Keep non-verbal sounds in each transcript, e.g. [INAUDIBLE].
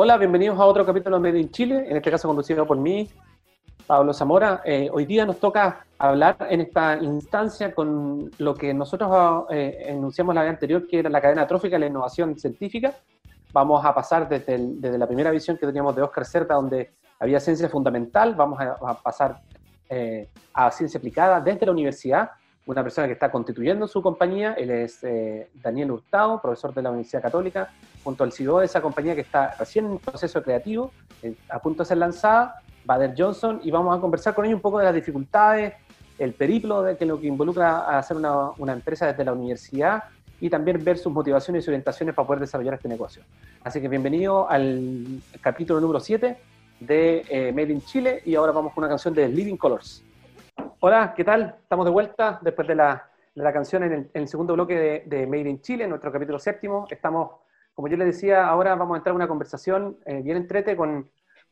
Hola, bienvenidos a otro capítulo de Made in Chile, en este caso conducido por mí, Pablo Zamora. Eh, hoy día nos toca hablar en esta instancia con lo que nosotros eh, enunciamos la vez anterior, que era la cadena trófica de la innovación científica. Vamos a pasar desde, desde, la primera visión que teníamos de Oscar Cerda, donde había ciencia fundamental, vamos a, pasar eh, a ciencia aplicada desde la universidad. Una persona que está constituyendo su compañía, él es Daniel Hurtado, profesor de la Universidad Católica, junto al CEO de esa compañía que está recién en proceso creativo, a punto de ser lanzada Bader Johnson y vamos a conversar con ellos un poco de las dificultades, el periplo de que lo que involucra a hacer una, una empresa desde la universidad y también ver sus motivaciones y orientaciones para poder desarrollar este negocio. Así que bienvenido al capítulo número 7 de eh, Made in Chile y ahora vamos con una canción de Living Colors. Hola, ¿qué tal? Estamos de vuelta después de la, de la canción en el, segundo bloque de, de, Made in Chile, nuestro capítulo séptimo. Estamos, como yo les decía, ahora vamos a entrar en una conversación eh, bien entrete con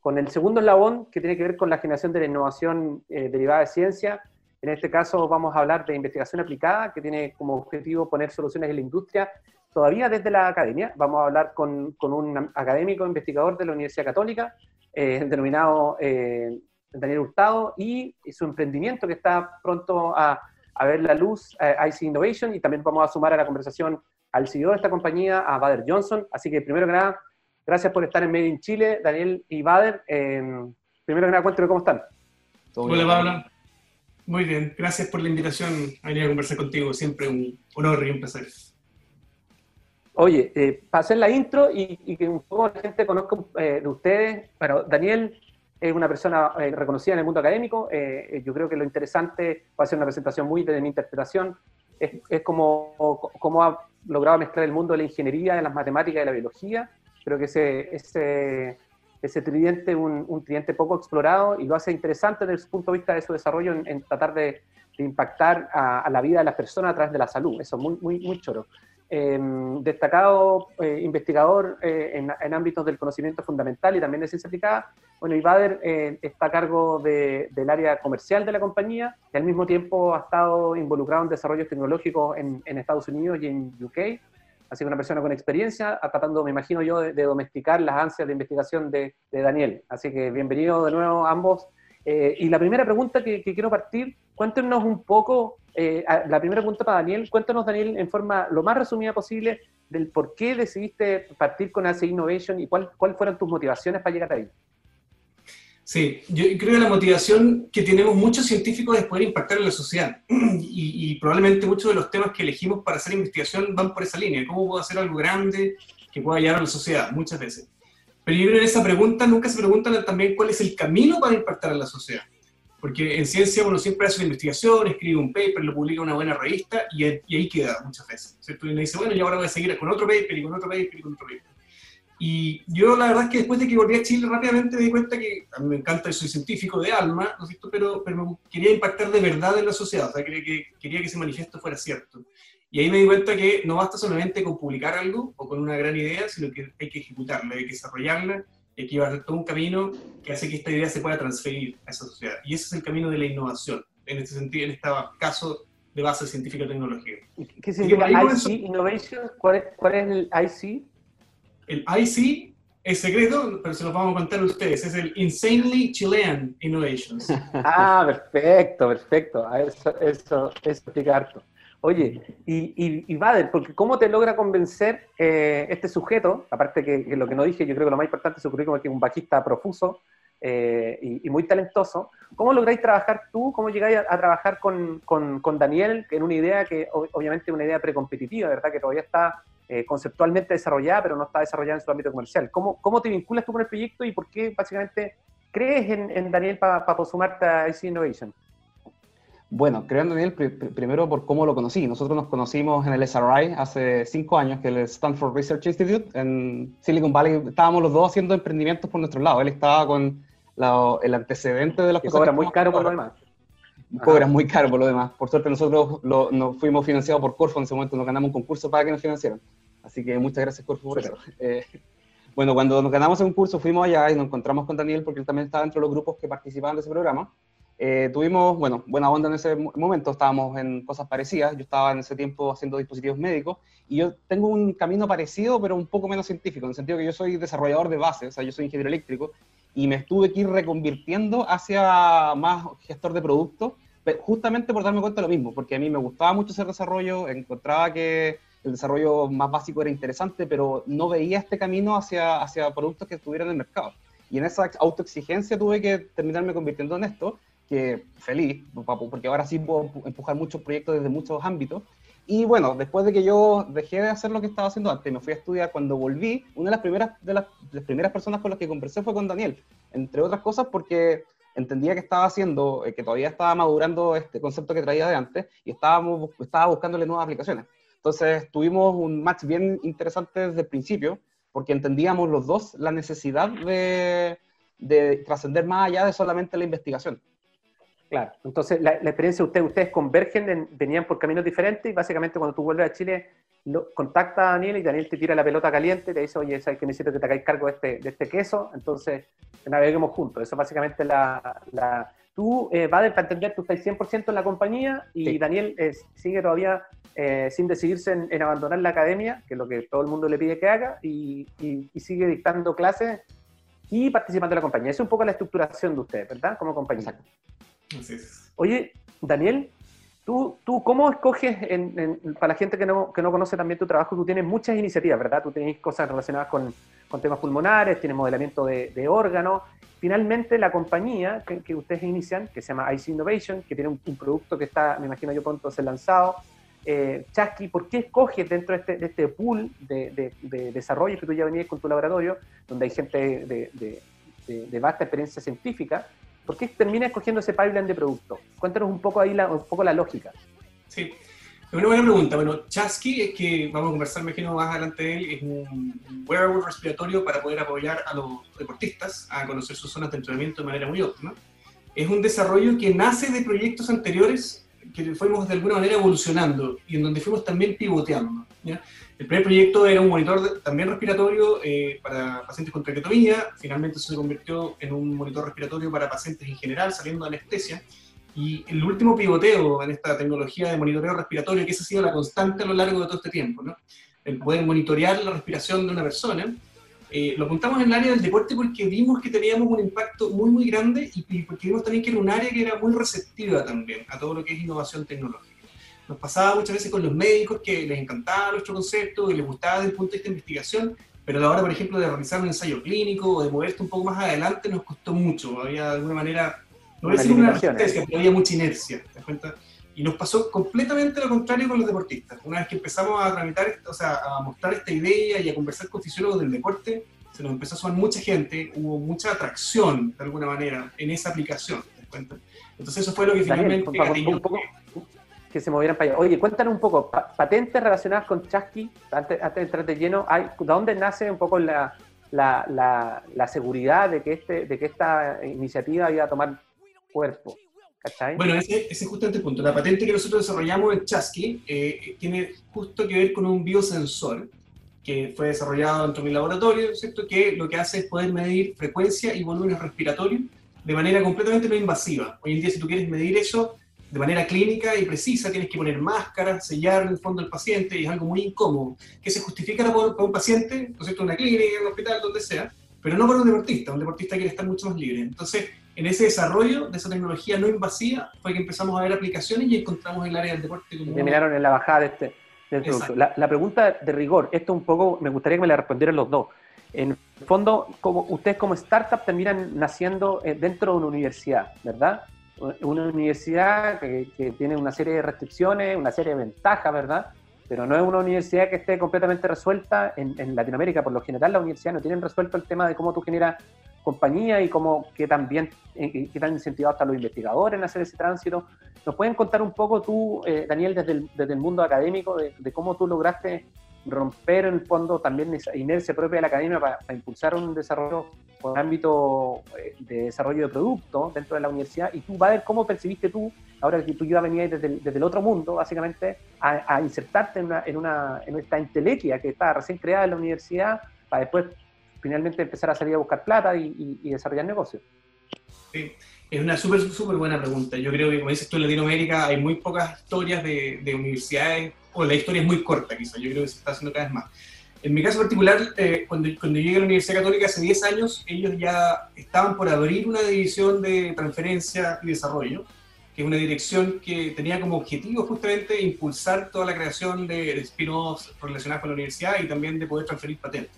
con el segundo eslabón, que tiene que ver con la generación de la innovación eh, derivada de ciencia. En este caso vamos a hablar de investigación aplicada, que tiene como objetivo poner soluciones en la industria, todavía desde la academia. Vamos a hablar con, con un académico investigador de la Universidad Católica, eh, [LAUGHS] denominado eh, Daniel Hurtado, y, su emprendimiento que está pronto a, a ver la luz, IC Innovation, y también vamos a sumar a la conversación al CEO de esta compañía, a Bader Johnson. Así que primero que nada, Gracias por estar en Made in Chile, Daniel y Bader. primero que nada, cuéntame cómo están. Hola, Pablo. Muy bien, gracias por la invitación a venir a conversar contigo. Siempre un honor y un placer. Oye, eh, para hacer la intro y, que un poco la gente conozca eh, de ustedes, bueno, Daniel es una persona eh, reconocida en el mundo académico. yo creo que lo interesante va a ser una presentación muy de mi interpretación. Es, es como, como ha logrado mezclar el mundo de la ingeniería, de las matemáticas de la biología Creo que ese, ese, ese tridente es un, un, tridente poco explorado y lo hace interesante desde el punto de vista de su desarrollo en, tratar de, impactar a, la vida de las personas a través de la salud. Eso, muy, muy, muy choro. Em, destacado eh, investigador eh, en, ámbitos del conocimiento fundamental y también de ciencia aplicada. Bueno, Ibader eh, está a cargo de, del área comercial de la compañía y al mismo tiempo ha estado involucrado en desarrollos tecnológicos en, Estados Unidos y en UK así que una persona con experiencia, tratando, me imagino yo, de, domesticar las ansias de investigación de, Daniel. Así que bienvenido de nuevo a ambos. Eh, y la primera pregunta que, quiero partir, cuéntenos un poco, eh, la primera pregunta para Daniel, cuéntanos Daniel en forma lo más resumida posible del por qué decidiste partir con AC Innovation y cuáles fueron tus motivaciones para llegar ahí. Sí, yo creo que la motivación que tenemos muchos científicos es poder impactar en la sociedad. [CLEARS THROAT] Y, probablemente muchos de los temas que elegimos para hacer investigación van por esa línea. ¿Cómo puedo hacer algo grande que pueda llegar a la sociedad? Muchas veces. Pero yo creo que en esa pregunta nunca se preguntan también cuál es el camino para impactar en la sociedad. Porque en ciencia uno siempre hace una investigación, escribe un paper, lo publica en una buena revista y, ahí queda muchas veces. ¿cierto? Y uno dice, bueno, y ahora voy a seguir con otro paper y con otro paper y con otro paper. Y yo la verdad es que después de que volví a Chile rápidamente me di cuenta que a mí me encanta, soy científico de alma, ¿no es cierto? Pero, pero quería impactar de verdad en la sociedad, o sea, quería que, quería que ese manifiesto fuera cierto. Y ahí me di cuenta que no basta solamente con publicar algo o con una gran idea, sino que hay que ejecutarla, hay que desarrollarla, hay que llevar todo un camino que hace que esta idea se pueda transferir a esa sociedad. Y ese es el camino de la innovación, en este sentido, en este caso de base científica-tecnológica. ¿Qué significa IC Innovation? ¿Cuál es, ¿Cuál es el IC? El IC es secreto, pero se lo vamos a contar a ustedes. Es el Insanely Chilean Innovations. [LAUGHS] Ah, perfecto, perfecto. Eso, eso, eso explica harto. Oye, y, y, Bader, porque ¿cómo te logra convencer eh, este sujeto? Aparte que, lo que no dije, yo creo que lo más importante es su currículum es que es un bajista profuso eh, y, muy talentoso. ¿Cómo lográis trabajar tú? ¿Cómo llegáis a, trabajar con, con, con, Daniel en una idea que obviamente es una idea precompetitiva, ¿verdad? Que todavía está eh, conceptualmente desarrollada, pero no está desarrollada en su ámbito comercial. ¿Cómo, ¿Cómo te vinculas tú con el proyecto y por qué básicamente crees en, Daniel para pa sumarte a IC Innovation? Bueno, creo en Daniel primero por cómo lo conocí. Nosotros nos conocimos en el SRI hace cinco años, que es el Stanford Research Institute, en Silicon Valley. Estábamos los dos haciendo emprendimientos por nuestro lado. Él estaba con el antecedente de las que cosas. Cobra muy caro por lo demás. Cobra muy caro por lo demás. Por suerte nosotros nos fuimos financiados por Corfo en ese momento, nos ganamos un concurso para que nos financiaran. Así que muchas gracias, Corfo, por eso. [LAUGHS] Eh, bueno, cuando nos ganamos un curso fuimos allá y nos encontramos con Daniel porque él también estaba dentro de los grupos que participaban de ese programa. Eh, tuvimos, bueno, buena onda en ese momento, estábamos en cosas parecidas, yo estaba en ese tiempo haciendo dispositivos médicos y yo tengo un camino parecido, pero un poco menos científico, en el sentido que yo soy desarrollador de base, o sea, yo soy ingeniero eléctrico y me estuve ir reconvirtiendo hacia más gestor de productos, justamente por darme cuenta de lo mismo, porque a mí me gustaba mucho ese desarrollo, encontraba que el desarrollo más básico era interesante, pero no veía este camino hacia, hacia productos que estuvieran en el mercado. Y en esa autoexigencia tuve que terminarme convirtiendo en esto, que feliz, porque ahora sí puedo empujar muchos proyectos desde muchos ámbitos. Y bueno, después de que yo dejé de hacer lo que estaba haciendo antes, me fui a estudiar, cuando volví, una de las primeras, de las, primeras personas con las que conversé fue con Daniel, entre otras cosas porque entendía que estaba haciendo, eh, que todavía estaba madurando este concepto que traía de antes y estábamos, estaba buscándole nuevas aplicaciones. Entonces tuvimos un match bien interesante desde el principio, porque entendíamos los dos la necesidad de, de trascender más allá de solamente la investigación. Claro, entonces la, experiencia de ustedes, ustedes convergen, venían por caminos diferentes y básicamente cuando tú vuelves a Chile, lo, contacta a Daniel y Daniel te tira la pelota caliente, te dice, oye, ¿sabes que necesito que te hagáis cargo de este, de este queso? Entonces naveguemos juntos. Eso básicamente la... la tú, eh, para entender, tú estás 100% en la compañía y Daniel sigue todavía eh, sin decidirse en, abandonar la academia, que es lo que todo el mundo le pide que haga, y, y sigue dictando clases y participando en la compañía. Esa es un poco la estructuración de ustedes, ¿verdad? Como compañía. Exacto. Oye, Daniel, ¿tú, tú cómo escoges, para la gente que no, que no conoce también tu trabajo, tú tienes muchas iniciativas, ¿verdad? Tú tienes cosas relacionadas con, con temas pulmonares, tienes modelamiento de, de órganos. Finalmente, la compañía que, que, ustedes inician, que se llama IC Innovation, que tiene un, producto que está, me imagino yo, pronto a ser lanzado, eh, Chasqui, ¿por qué escoges dentro de este, de este pool de, de, desarrollo que tú ya venías con tu laboratorio, donde hay gente de, de, vasta experiencia científica, ¿Por qué termina escogiendo ese pipeline de producto? Cuéntanos un poco ahí la, un poco la lógica. Sí, es una buena pregunta. Bueno, Chasky, es que vamos a conversar, me imagino, más adelante de él, es un wearable respiratorio para poder apoyar a los deportistas a conocer sus zonas de entrenamiento de manera muy óptima. Es un desarrollo que nace de proyectos anteriores que fuimos de alguna manera evolucionando y en donde fuimos también pivoteando. El primer proyecto era un monitor también respiratorio eh, para pacientes con traqueotomía, finalmente se convirtió en un monitor respiratorio para pacientes en general, saliendo de anestesia. Y el último pivoteo en esta tecnología de monitoreo respiratorio, que esa ha sido la constante a lo largo de todo este tiempo, ¿no? el poder monitorear la respiración de una persona, eh, lo apuntamos en el área del deporte porque vimos que teníamos un impacto muy, muy grande y, porque vimos también que era un área que era muy receptiva también a todo lo que es innovación tecnológica. Nos pasaba muchas veces con los médicos que les encantaba nuestro concepto, que les gustaba desde el punto de vista de investigación, pero a la hora, por ejemplo, de realizar un ensayo clínico o de moverte un poco más adelante nos costó mucho. Había de alguna manera, no voy a decir una resistencia, pero había mucha inercia. ¿te das cuenta? Y nos pasó completamente lo contrario con los deportistas. Una vez que empezamos a tramitar, o sea, a mostrar esta idea y a conversar con fisiólogos del deporte, se nos empezó a sumar mucha gente, hubo mucha atracción, de alguna manera, en esa aplicación. Entonces eso fue lo que finalmente... un poco, que se movieran para allá. Oye, cuéntanos un poco, patentes relacionadas con Chasqui, antes, de entrar de lleno, hay, ¿de dónde nace un poco la, la, la, seguridad de que, este, de que esta iniciativa iba a tomar cuerpo? Bueno, ese, es justamente el punto. La patente que nosotros desarrollamos en Chasqui eh, tiene justo que ver con un biosensor que fue desarrollado dentro de mi laboratorio, ¿cierto? que lo que hace es poder medir frecuencia y volúmenes respiratorios de manera completamente no invasiva. Hoy en día, si tú quieres medir eso de manera clínica y precisa, tienes que poner máscara, sellar el fondo del paciente, y es algo muy incómodo, que se justifica para un paciente, ¿no es cierto?, en una clínica, en un hospital, donde sea, pero no para un deportista. Un deportista quiere estar mucho más libre. Entonces, en ese desarrollo de esa tecnología no invasiva fue que empezamos a ver aplicaciones y encontramos el área del deporte como... Me miraron en la bajada de este, producto. La, pregunta de rigor, esto un poco, me gustaría que me la respondieran los dos. En el fondo, como, ustedes como startup terminan naciendo eh, dentro de una universidad, ¿verdad? Una universidad que, tiene una serie de restricciones, una serie de ventajas, ¿verdad? Pero no es una universidad que esté completamente resuelta en, en Latinoamérica. Por lo general, las universidades no tienen resuelto el tema de cómo tú generas compañía y cómo, qué tan bien, eh, qué tan incentivados están los investigadores en hacer ese tránsito. ¿Nos pueden contar un poco tú, eh, Daniel, desde el, desde el, mundo académico, de, cómo tú lograste romper en el fondo también esa inercia propia de la academia para, impulsar un desarrollo un ámbito eh, de desarrollo de producto dentro de la universidad? Y tú, a ver cómo percibiste tú, ahora que tú ya venías desde el, desde el otro mundo, básicamente, a, insertarte en, una, en, una, en esta intelequia que está recién creada en la universidad para después finalmente empezar a salir a buscar plata y, desarrollar negocios. Sí. Es una súper, súper buena pregunta. Yo creo que, como dices tú, en Latinoamérica hay muy pocas historias de, de universidades, o la historia es muy corta, quizás. Yo creo que se está haciendo cada vez más. En mi caso particular, eh, cuando, cuando llegué a la Universidad Católica hace 10 años, ellos ya estaban por abrir una división de transferencia y desarrollo, que es una dirección que tenía como objetivo justamente impulsar toda la creación de, de spin-offs relacionados con la universidad y también de poder transferir patentes.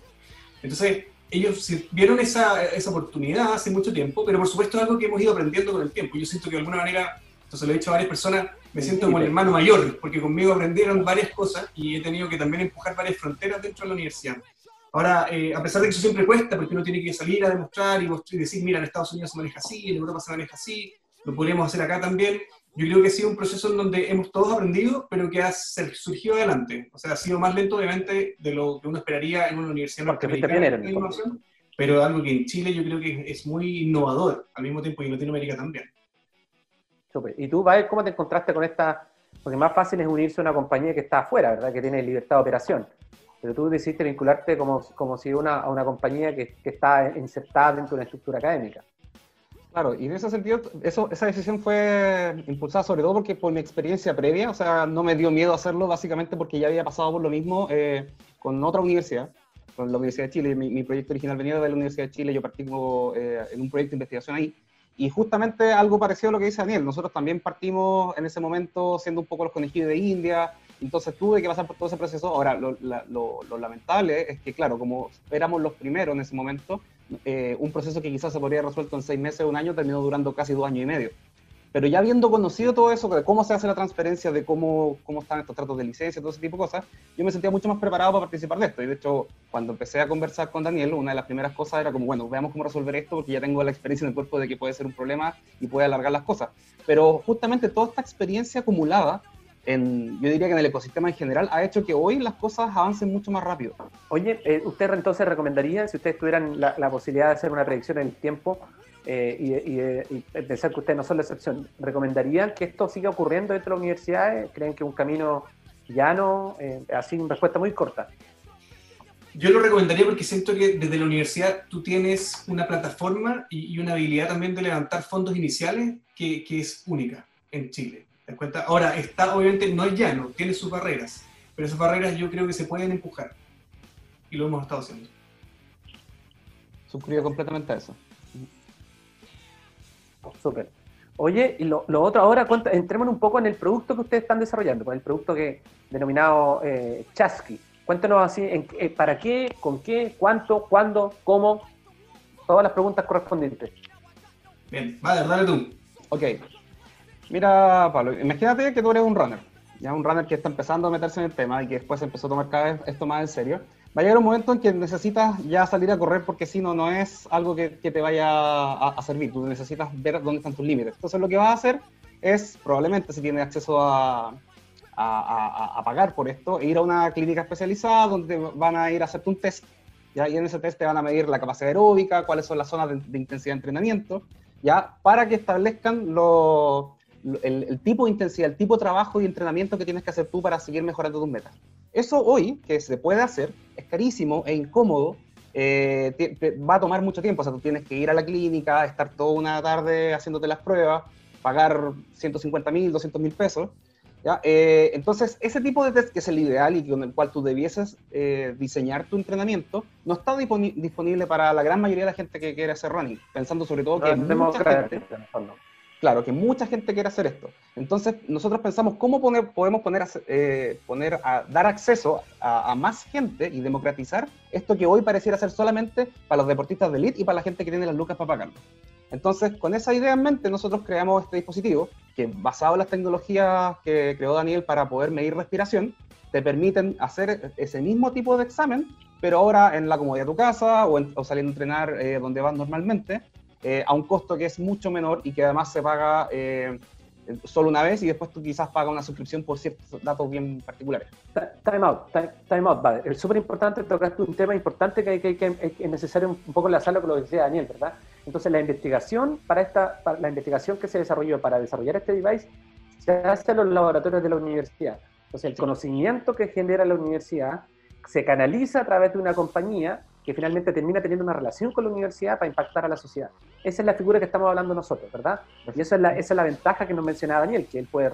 Entonces, ellos vieron esa, esa oportunidad hace mucho tiempo, pero por supuesto es algo que hemos ido aprendiendo con el tiempo. Yo siento que de alguna manera, esto se lo he dicho a varias personas, me siento como el hermano mayor, porque conmigo aprendieron varias cosas y he tenido que también empujar varias fronteras dentro de la universidad. Ahora, eh, a pesar de que eso siempre cuesta, porque uno tiene que salir a demostrar y decir, mira, en Estados Unidos se maneja así, en Europa se maneja así, lo podríamos hacer acá también. Yo creo que ha sido un proceso en donde hemos todos aprendido, pero que ha surgido adelante. O sea, ha sido más lento, obviamente, de lo que uno esperaría en una universidad norteamericana de innovación, pero algo que en Chile yo creo que es muy innovador, al mismo tiempo y en Latinoamérica también. Super. ¿Y tú, Bael, cómo te encontraste con esta? Porque más fácil es unirse a una compañía que está afuera, ¿verdad? Que tiene libertad de operación. Pero tú decidiste vincularte como, como si una, a una compañía que, que está insertada dentro de una estructura académica. Claro, y en ese sentido, eso, esa decisión fue impulsada sobre todo porque por mi experiencia previa, o sea, no me dio miedo hacerlo básicamente porque ya había pasado por lo mismo eh, con otra universidad, con la Universidad de Chile. Mi, mi, proyecto original venía de la Universidad de Chile, yo partimos eh, en un proyecto de investigación ahí. Y justamente algo parecido a lo que dice Daniel, nosotros también partimos en ese momento siendo un poco los conejillos de India, entonces tuve que pasar por todo ese proceso. Ahora, lo, lo, lo, lamentable es que, claro, como éramos los primeros en ese momento, eh, un proceso que quizás se podría haber resuelto en seis meses o un año terminó durando casi dos años y medio. Pero ya habiendo conocido todo eso, de cómo se hace la transferencia, de cómo, cómo están estos tratos de licencia, todo ese tipo de cosas, yo me sentía mucho más preparado para participar de esto. Y de hecho, cuando empecé a conversar con Daniel, una de las primeras cosas era como, bueno, veamos cómo resolver esto, porque ya tengo la experiencia en el cuerpo de que puede ser un problema y puede alargar las cosas. Pero justamente toda esta experiencia acumulada, en, yo diría que en el ecosistema en general, ha hecho que hoy las cosas avancen mucho más rápido. Oye, eh, ¿usted entonces recomendaría, si ustedes tuvieran la, la posibilidad de hacer una predicción en el tiempo, eh, y, y, y, pensar que ustedes no son la excepción, ¿recomendarían que esto siga ocurriendo dentro de las universidades? ¿Creen que un camino llano? Eh, así, una respuesta muy corta. Yo lo recomendaría porque siento que desde la universidad tú tienes una plataforma y, y una habilidad también de levantar fondos iniciales que, que es única en Chile. ¿Te das cuenta? Ahora, está, obviamente no es llano, tiene sus barreras, pero esas barreras yo creo que se pueden empujar. Y lo hemos estado haciendo. Suscribo completamente a eso. Súper. Oye, y lo, lo, otro ahora, entremos un poco en el producto que ustedes están desarrollando, con el producto que denominado eh, Chasqui. Cuéntanos así, en, eh, ¿para qué, con qué, cuánto, cuándo, cómo? Todas las preguntas correspondientes. Bien, vale, dale tú. Ok. Mira, Pablo, imagínate que tú eres un runner, ya un runner que está empezando a meterse en el tema y que después empezó a tomar cada vez esto más en serio va a llegar un momento en que necesitas ya salir a correr porque si no, no es algo que, te vaya a, servir. Tú necesitas ver dónde están tus límites. Entonces, lo que vas a hacer es, probablemente, si tienes acceso a, pagar por esto, ir a una clínica especializada donde van a ir a hacerte un test. ¿ya? Y en ese test te van a medir la capacidad aeróbica, cuáles son las zonas de, de intensidad de entrenamiento, ya para que establezcan los el, el, tipo de intensidad, el tipo de trabajo y entrenamiento que tienes que hacer tú para seguir mejorando tus metas. Eso hoy, que se puede hacer, es carísimo e incómodo, eh, te, te va a tomar mucho tiempo, o sea, tú tienes que ir a la clínica, estar toda una tarde haciéndote las pruebas, pagar 150 mil, 200 mil pesos. ¿ya? Eh, entonces, ese tipo de test que es el ideal y con el cual tú debieses eh, diseñar tu entrenamiento, no está disponible para la gran mayoría de la gente que quiere hacer running, pensando sobre todo que... No, mucha gente, Claro, que mucha gente quiere hacer esto. Entonces, nosotros pensamos cómo poner, podemos poner, eh, poner a, dar acceso a, a, más gente y democratizar esto que hoy pareciera ser solamente para los deportistas de elite y para la gente que tiene las lucas para pagarlo. Entonces, con esa idea en mente, nosotros creamos este dispositivo que, basado en las tecnologías que creó Daniel para poder medir respiración, te permiten hacer ese mismo tipo de examen, pero ahora en la comodidad de tu casa o, en, o saliendo a entrenar eh, donde vas normalmente, eh, a un costo que es mucho menor y que además se paga eh, solo una vez y después tú quizás pagas una suscripción por ciertos datos bien particulares. Time out, time, time out, vale. Es súper importante, tocaste un tema importante que, que, que, es necesario un poco enlazarlo con lo que decía Daniel, ¿verdad? Entonces la investigación para esta, para la investigación que se desarrolló para desarrollar este device se hace en los laboratorios de la universidad. Entonces el conocimiento que genera la universidad se canaliza a través de una compañía que finalmente termina teniendo una relación con la universidad para impactar a la sociedad. Esa es la figura que estamos hablando nosotros, ¿verdad? Y esa es la, ventaja que nos mencionaba Daniel, que él puede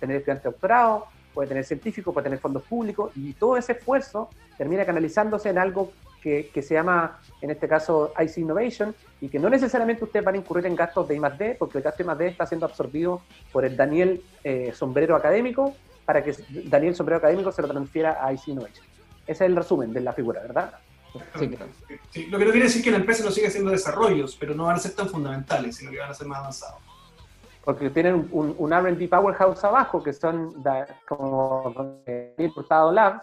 tener estudiante doctorado, puede tener científico, puede tener fondos públicos, y todo ese esfuerzo termina canalizándose en algo que, que, se llama, en este caso, IC Innovation, y que no necesariamente ustedes van a incurrir en gastos de I+.D., porque el gasto de I+.D. está siendo absorbido por el Daniel eh, Sombrero Académico, para que Daniel Sombrero Académico se lo transfiera a IC Innovation. Ese es el resumen de la figura, ¿verdad? Sí, lo que no quiere decir que la empresa no siga haciendo desarrollos, pero no van a ser tan fundamentales, sino que van a ser más avanzados. Porque tienen un, un RD Powerhouse abajo, que son como el Portado Lab,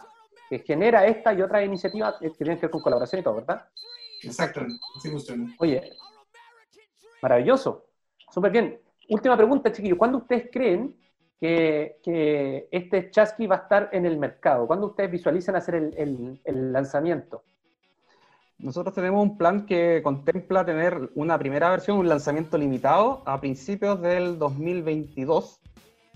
que genera esta y otras iniciativas que tienen que ver con colaboración y todo, ¿verdad? Exactamente, así funciona. Oye, maravilloso, súper bien. Última pregunta, chiquillos. ¿Cuándo ustedes creen que, que, este chasqui va a estar en el mercado? ¿Cuándo ustedes visualizan hacer el, el, el lanzamiento? Nosotros tenemos un plan que contempla tener una primera versión, un lanzamiento limitado a principios del 2022.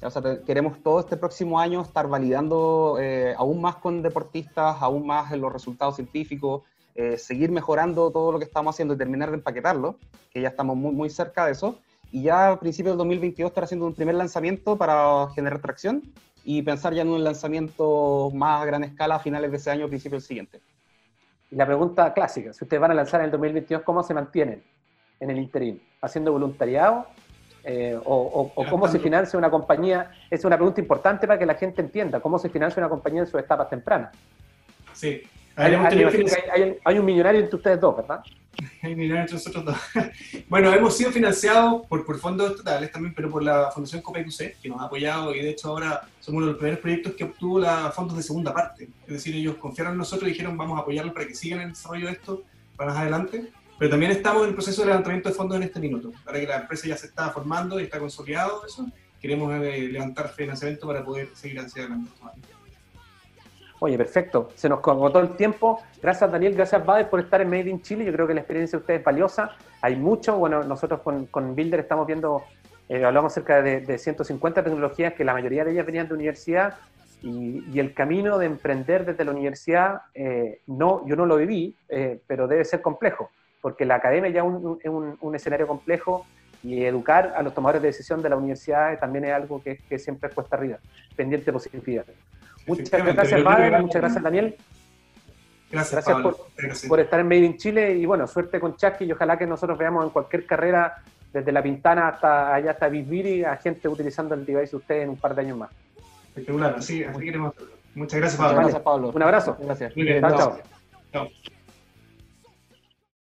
O sea, queremos todo este próximo año estar validando eh, aún más con deportistas, aún más en los resultados científicos, eh, seguir mejorando todo lo que estamos haciendo y terminar de empaquetarlo, que ya estamos muy, muy cerca de eso. Y ya a principios del 2022 estar haciendo un primer lanzamiento para generar tracción y pensar ya en un lanzamiento más a gran escala a finales de ese año, principios del siguiente. Y la pregunta clásica, si ustedes van a lanzar en el 2022, ¿cómo se mantienen en el interín? ¿Haciendo voluntariado? Eh, o, o, cómo se financia una compañía? Es una pregunta importante para que la gente entienda, ¿cómo se financia una compañía en sus etapas tempranas? Sí. Hay, hay, hay, un millonario entre ustedes dos, ¿verdad? [LAUGHS] Hay millonarios entre nosotros dos. [LAUGHS] bueno, hemos sido financiados por, por fondos estatales también, pero por la Fundación COPEQC, que nos ha apoyado y de hecho ahora somos uno de los primeros proyectos que obtuvo la, fondos de segunda parte. Es decir, ellos confiaron en nosotros y dijeron vamos a apoyarlos para que sigan el desarrollo de esto para más adelante. Pero también estamos en el proceso de levantamiento de fondos en este minuto, para que la empresa ya se está formando y está consolidado eso. Queremos eh, levantar financiamiento para poder seguir hacia adelante. Oye, perfecto. Se nos agotó el tiempo. Gracias, Daniel. Gracias, Bader, por estar en Made in Chile. Yo creo que la experiencia de ustedes es valiosa. Hay mucho. Bueno, nosotros con, con Builder estamos viendo, eh, hablamos cerca de, de, 150 tecnologías que la mayoría de ellas venían de universidad. Y, el camino de emprender desde la universidad, eh, no, yo no lo viví, eh, pero debe ser complejo, porque la academia ya es un, escenario complejo y educar a los tomadores de decisión de la universidad también es algo que, que siempre cuesta arriba, pendiente de posibilidades. Muchas gracias, Bader, muchas gracias, Daniel. Gracias, gracias Pablo. Por, gracias. por, estar en Made in Chile y bueno, suerte con Chasqui y ojalá que nosotros veamos en cualquier carrera, desde La Pintana hasta allá hasta Bisbiri, a gente utilizando el device de ustedes en un par de años más. Espectacular, así, así queremos. Muchas gracias, Pablo. Muchas gracias, Pablo. Un abrazo. Gracias. Bien, chao. chao. chao.